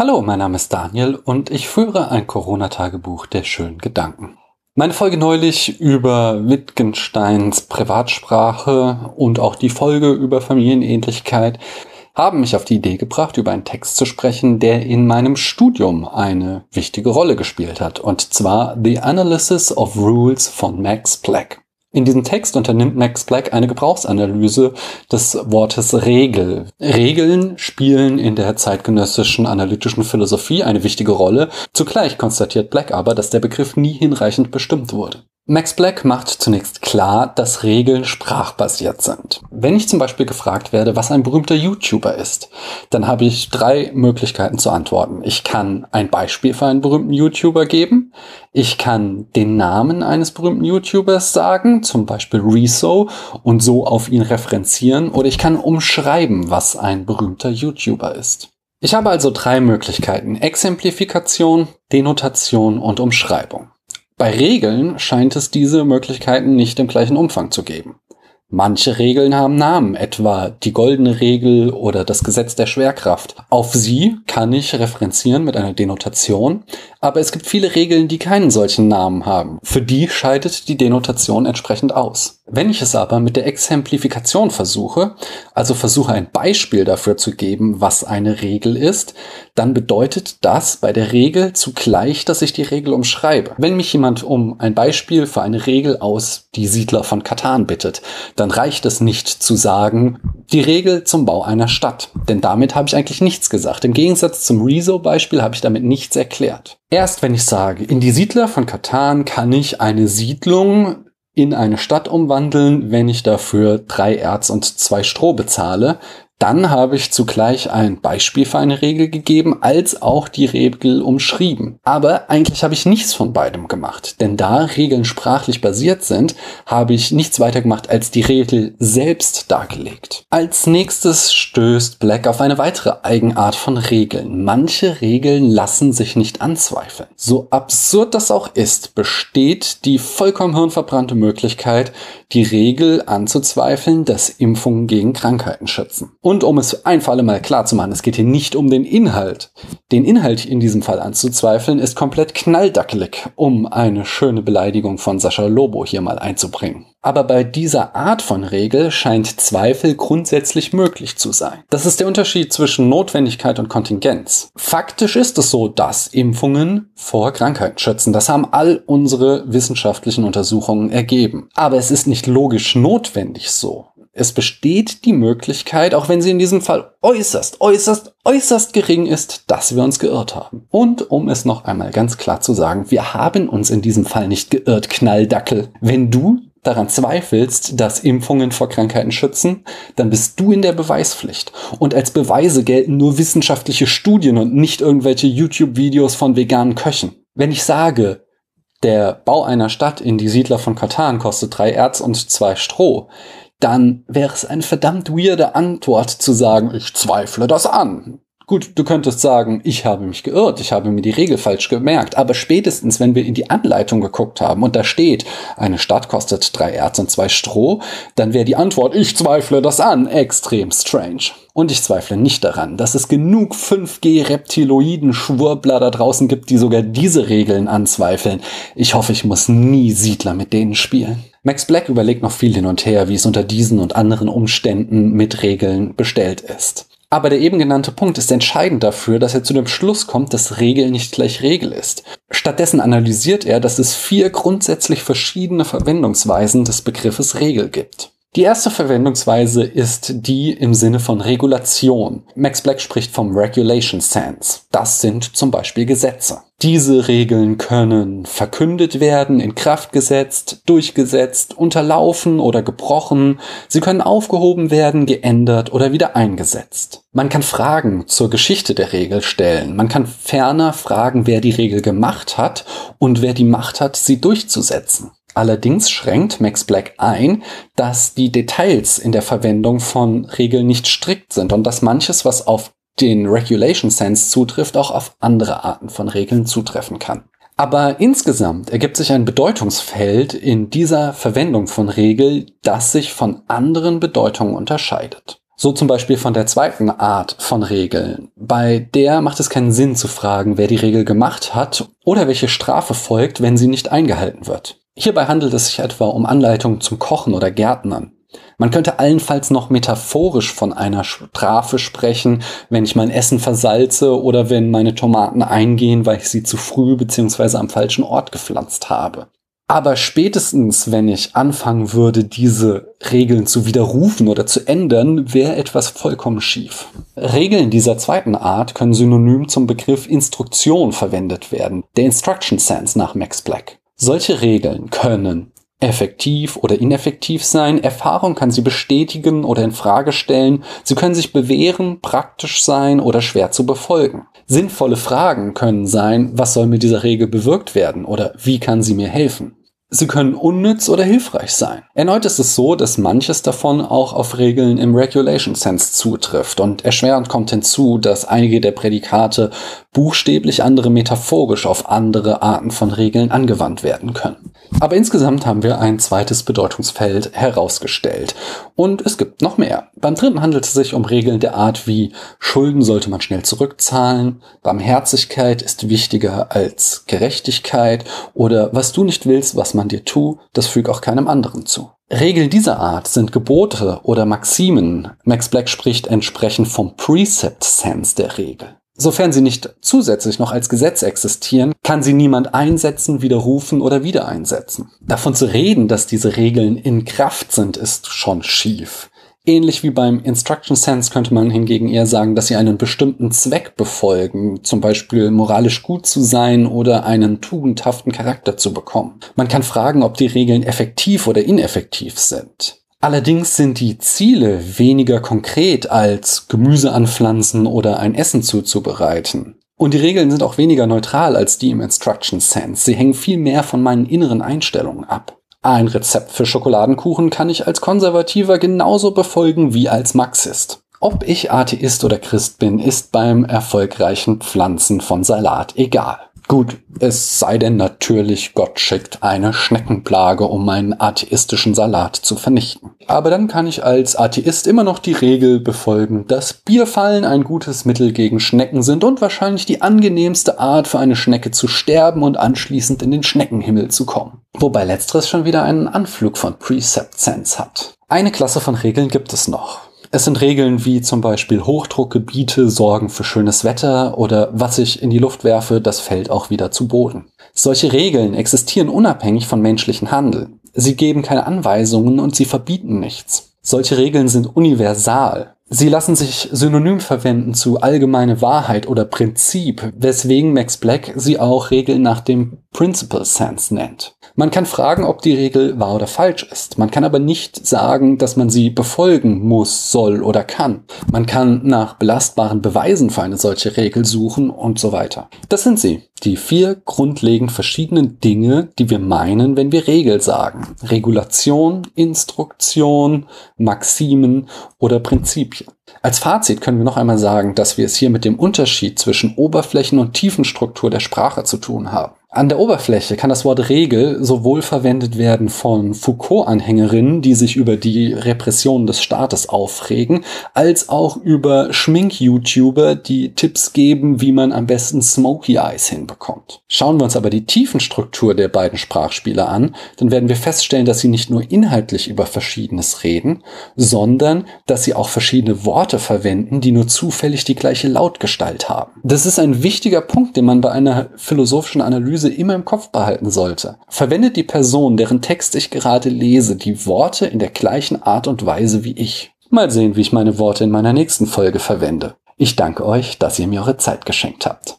Hallo, mein Name ist Daniel und ich führe ein Corona-Tagebuch der schönen Gedanken. Meine Folge neulich über Wittgensteins Privatsprache und auch die Folge über Familienähnlichkeit haben mich auf die Idee gebracht, über einen Text zu sprechen, der in meinem Studium eine wichtige Rolle gespielt hat, und zwar The Analysis of Rules von Max Planck. In diesem Text unternimmt Max Black eine Gebrauchsanalyse des Wortes Regel. Regeln spielen in der zeitgenössischen analytischen Philosophie eine wichtige Rolle. Zugleich konstatiert Black aber, dass der Begriff nie hinreichend bestimmt wurde. Max Black macht zunächst klar, dass Regeln sprachbasiert sind. Wenn ich zum Beispiel gefragt werde, was ein berühmter YouTuber ist, dann habe ich drei Möglichkeiten zu antworten. Ich kann ein Beispiel für einen berühmten YouTuber geben, ich kann den Namen eines berühmten YouTubers sagen, zum Beispiel Rezo, und so auf ihn referenzieren, oder ich kann umschreiben, was ein berühmter YouTuber ist. Ich habe also drei Möglichkeiten. Exemplifikation, Denotation und Umschreibung. Bei Regeln scheint es diese Möglichkeiten nicht im gleichen Umfang zu geben. Manche Regeln haben Namen, etwa die goldene Regel oder das Gesetz der Schwerkraft. Auf sie kann ich referenzieren mit einer Denotation, aber es gibt viele Regeln, die keinen solchen Namen haben. Für die scheidet die Denotation entsprechend aus. Wenn ich es aber mit der Exemplifikation versuche, also versuche ein Beispiel dafür zu geben, was eine Regel ist, dann bedeutet das bei der Regel zugleich, dass ich die Regel umschreibe. Wenn mich jemand um ein Beispiel für eine Regel aus die Siedler von Katan bittet, dann reicht es nicht zu sagen, die Regel zum Bau einer Stadt. Denn damit habe ich eigentlich nichts gesagt. Im Gegensatz zum Rezo-Beispiel habe ich damit nichts erklärt. Erst wenn ich sage, in die Siedler von Katan kann ich eine Siedlung in eine Stadt umwandeln, wenn ich dafür drei Erz und zwei Stroh bezahle, dann habe ich zugleich ein Beispiel für eine Regel gegeben, als auch die Regel umschrieben. Aber eigentlich habe ich nichts von beidem gemacht, denn da Regeln sprachlich basiert sind, habe ich nichts weiter gemacht, als die Regel selbst dargelegt. Als nächstes stößt Black auf eine weitere Eigenart von Regeln. Manche Regeln lassen sich nicht anzweifeln. So absurd das auch ist, besteht die vollkommen hirnverbrannte Möglichkeit, die Regel anzuzweifeln, dass Impfungen gegen Krankheiten schützen. Und um es ein für alle Mal klar zu machen, es geht hier nicht um den Inhalt. Den Inhalt in diesem Fall anzuzweifeln ist komplett knalldackelig, um eine schöne Beleidigung von Sascha Lobo hier mal einzubringen. Aber bei dieser Art von Regel scheint Zweifel grundsätzlich möglich zu sein. Das ist der Unterschied zwischen Notwendigkeit und Kontingenz. Faktisch ist es so, dass Impfungen vor Krankheiten schützen. Das haben all unsere wissenschaftlichen Untersuchungen ergeben. Aber es ist nicht logisch notwendig so. Es besteht die Möglichkeit, auch wenn sie in diesem Fall äußerst, äußerst, äußerst gering ist, dass wir uns geirrt haben. Und um es noch einmal ganz klar zu sagen, wir haben uns in diesem Fall nicht geirrt, Knalldackel. Wenn du daran zweifelst, dass Impfungen vor Krankheiten schützen, dann bist du in der Beweispflicht. Und als Beweise gelten nur wissenschaftliche Studien und nicht irgendwelche YouTube-Videos von veganen Köchen. Wenn ich sage, der Bau einer Stadt in die Siedler von Katan kostet drei Erz und zwei Stroh, dann wäre es eine verdammt weirde Antwort zu sagen, ich zweifle das an. Gut, du könntest sagen, ich habe mich geirrt, ich habe mir die Regel falsch gemerkt, aber spätestens, wenn wir in die Anleitung geguckt haben und da steht, eine Stadt kostet drei Erz und zwei Stroh, dann wäre die Antwort, ich zweifle das an, extrem strange. Und ich zweifle nicht daran, dass es genug 5G-Reptiloiden-Schwurbler da draußen gibt, die sogar diese Regeln anzweifeln. Ich hoffe, ich muss nie Siedler mit denen spielen. Max Black überlegt noch viel hin und her, wie es unter diesen und anderen Umständen mit Regeln bestellt ist. Aber der eben genannte Punkt ist entscheidend dafür, dass er zu dem Schluss kommt, dass Regel nicht gleich Regel ist. Stattdessen analysiert er, dass es vier grundsätzlich verschiedene Verwendungsweisen des Begriffes Regel gibt. Die erste Verwendungsweise ist die im Sinne von Regulation. Max Black spricht vom Regulation Sense. Das sind zum Beispiel Gesetze. Diese Regeln können verkündet werden, in Kraft gesetzt, durchgesetzt, unterlaufen oder gebrochen. Sie können aufgehoben werden, geändert oder wieder eingesetzt. Man kann Fragen zur Geschichte der Regel stellen. Man kann ferner fragen, wer die Regel gemacht hat und wer die Macht hat, sie durchzusetzen. Allerdings schränkt Max Black ein, dass die Details in der Verwendung von Regeln nicht strikt sind und dass manches, was auf den Regulation Sense zutrifft, auch auf andere Arten von Regeln zutreffen kann. Aber insgesamt ergibt sich ein Bedeutungsfeld in dieser Verwendung von Regel, das sich von anderen Bedeutungen unterscheidet. So zum Beispiel von der zweiten Art von Regeln. Bei der macht es keinen Sinn zu fragen, wer die Regel gemacht hat oder welche Strafe folgt, wenn sie nicht eingehalten wird. Hierbei handelt es sich etwa um Anleitungen zum Kochen oder Gärtnern. Man könnte allenfalls noch metaphorisch von einer Strafe sprechen, wenn ich mein Essen versalze oder wenn meine Tomaten eingehen, weil ich sie zu früh bzw. am falschen Ort gepflanzt habe. Aber spätestens, wenn ich anfangen würde, diese Regeln zu widerrufen oder zu ändern, wäre etwas vollkommen schief. Regeln dieser zweiten Art können synonym zum Begriff Instruktion verwendet werden, der Instruction Sense nach Max Black. Solche Regeln können effektiv oder ineffektiv sein, Erfahrung kann sie bestätigen oder in Frage stellen, sie können sich bewähren, praktisch sein oder schwer zu befolgen. Sinnvolle Fragen können sein, was soll mit dieser Regel bewirkt werden oder wie kann sie mir helfen? Sie können unnütz oder hilfreich sein. Erneut ist es so, dass manches davon auch auf Regeln im Regulation Sense zutrifft und erschwerend kommt hinzu, dass einige der Prädikate buchstäblich andere metaphorisch auf andere Arten von Regeln angewandt werden können. Aber insgesamt haben wir ein zweites Bedeutungsfeld herausgestellt. Und es gibt noch mehr. Beim dritten handelt es sich um Regeln der Art wie Schulden sollte man schnell zurückzahlen, Barmherzigkeit ist wichtiger als Gerechtigkeit oder was du nicht willst, was man dir tu, das füg auch keinem anderen zu. Regeln dieser Art sind Gebote oder Maximen. Max Black spricht entsprechend vom Precept Sense der Regel. Sofern sie nicht zusätzlich noch als Gesetz existieren, kann sie niemand einsetzen, widerrufen oder wieder einsetzen. Davon zu reden, dass diese Regeln in Kraft sind, ist schon schief. Ähnlich wie beim Instruction Sense könnte man hingegen eher sagen, dass sie einen bestimmten Zweck befolgen, zum Beispiel moralisch gut zu sein oder einen tugendhaften Charakter zu bekommen. Man kann fragen, ob die Regeln effektiv oder ineffektiv sind. Allerdings sind die Ziele weniger konkret als Gemüse anpflanzen oder ein Essen zuzubereiten. Und die Regeln sind auch weniger neutral als die im Instruction Sense. Sie hängen viel mehr von meinen inneren Einstellungen ab. Ein Rezept für Schokoladenkuchen kann ich als Konservativer genauso befolgen wie als Marxist. Ob ich Atheist oder Christ bin, ist beim erfolgreichen Pflanzen von Salat egal. Gut, es sei denn natürlich, Gott schickt eine Schneckenplage, um meinen atheistischen Salat zu vernichten. Aber dann kann ich als Atheist immer noch die Regel befolgen, dass Bierfallen ein gutes Mittel gegen Schnecken sind und wahrscheinlich die angenehmste Art für eine Schnecke zu sterben und anschließend in den Schneckenhimmel zu kommen. Wobei letzteres schon wieder einen Anflug von Precept Sense hat. Eine Klasse von Regeln gibt es noch. Es sind Regeln wie zum Beispiel Hochdruckgebiete sorgen für schönes Wetter oder was ich in die Luft werfe, das fällt auch wieder zu Boden. Solche Regeln existieren unabhängig von menschlichen Handel. Sie geben keine Anweisungen und sie verbieten nichts. Solche Regeln sind universal. Sie lassen sich synonym verwenden zu allgemeine Wahrheit oder Prinzip, weswegen Max Black sie auch Regeln nach dem Principle Sense nennt. Man kann fragen, ob die Regel wahr oder falsch ist. Man kann aber nicht sagen, dass man sie befolgen muss, soll oder kann. Man kann nach belastbaren Beweisen für eine solche Regel suchen und so weiter. Das sind sie, die vier grundlegend verschiedenen Dinge, die wir meinen, wenn wir Regel sagen. Regulation, Instruktion, Maximen oder Prinzipien. Als Fazit können wir noch einmal sagen, dass wir es hier mit dem Unterschied zwischen Oberflächen- und Tiefenstruktur der Sprache zu tun haben. An der Oberfläche kann das Wort Regel sowohl verwendet werden von Foucault-Anhängerinnen, die sich über die Repression des Staates aufregen, als auch über Schmink-YouTuber, die Tipps geben, wie man am besten Smoky Eyes hinbekommt. Schauen wir uns aber die Tiefenstruktur der beiden Sprachspieler an, dann werden wir feststellen, dass sie nicht nur inhaltlich über Verschiedenes reden, sondern dass sie auch verschiedene Worte verwenden, die nur zufällig die gleiche Lautgestalt haben. Das ist ein wichtiger Punkt, den man bei einer philosophischen Analyse Analyse immer im Kopf behalten sollte. Verwendet die Person, deren Text ich gerade lese, die Worte in der gleichen Art und Weise wie ich. Mal sehen, wie ich meine Worte in meiner nächsten Folge verwende. Ich danke euch, dass ihr mir eure Zeit geschenkt habt.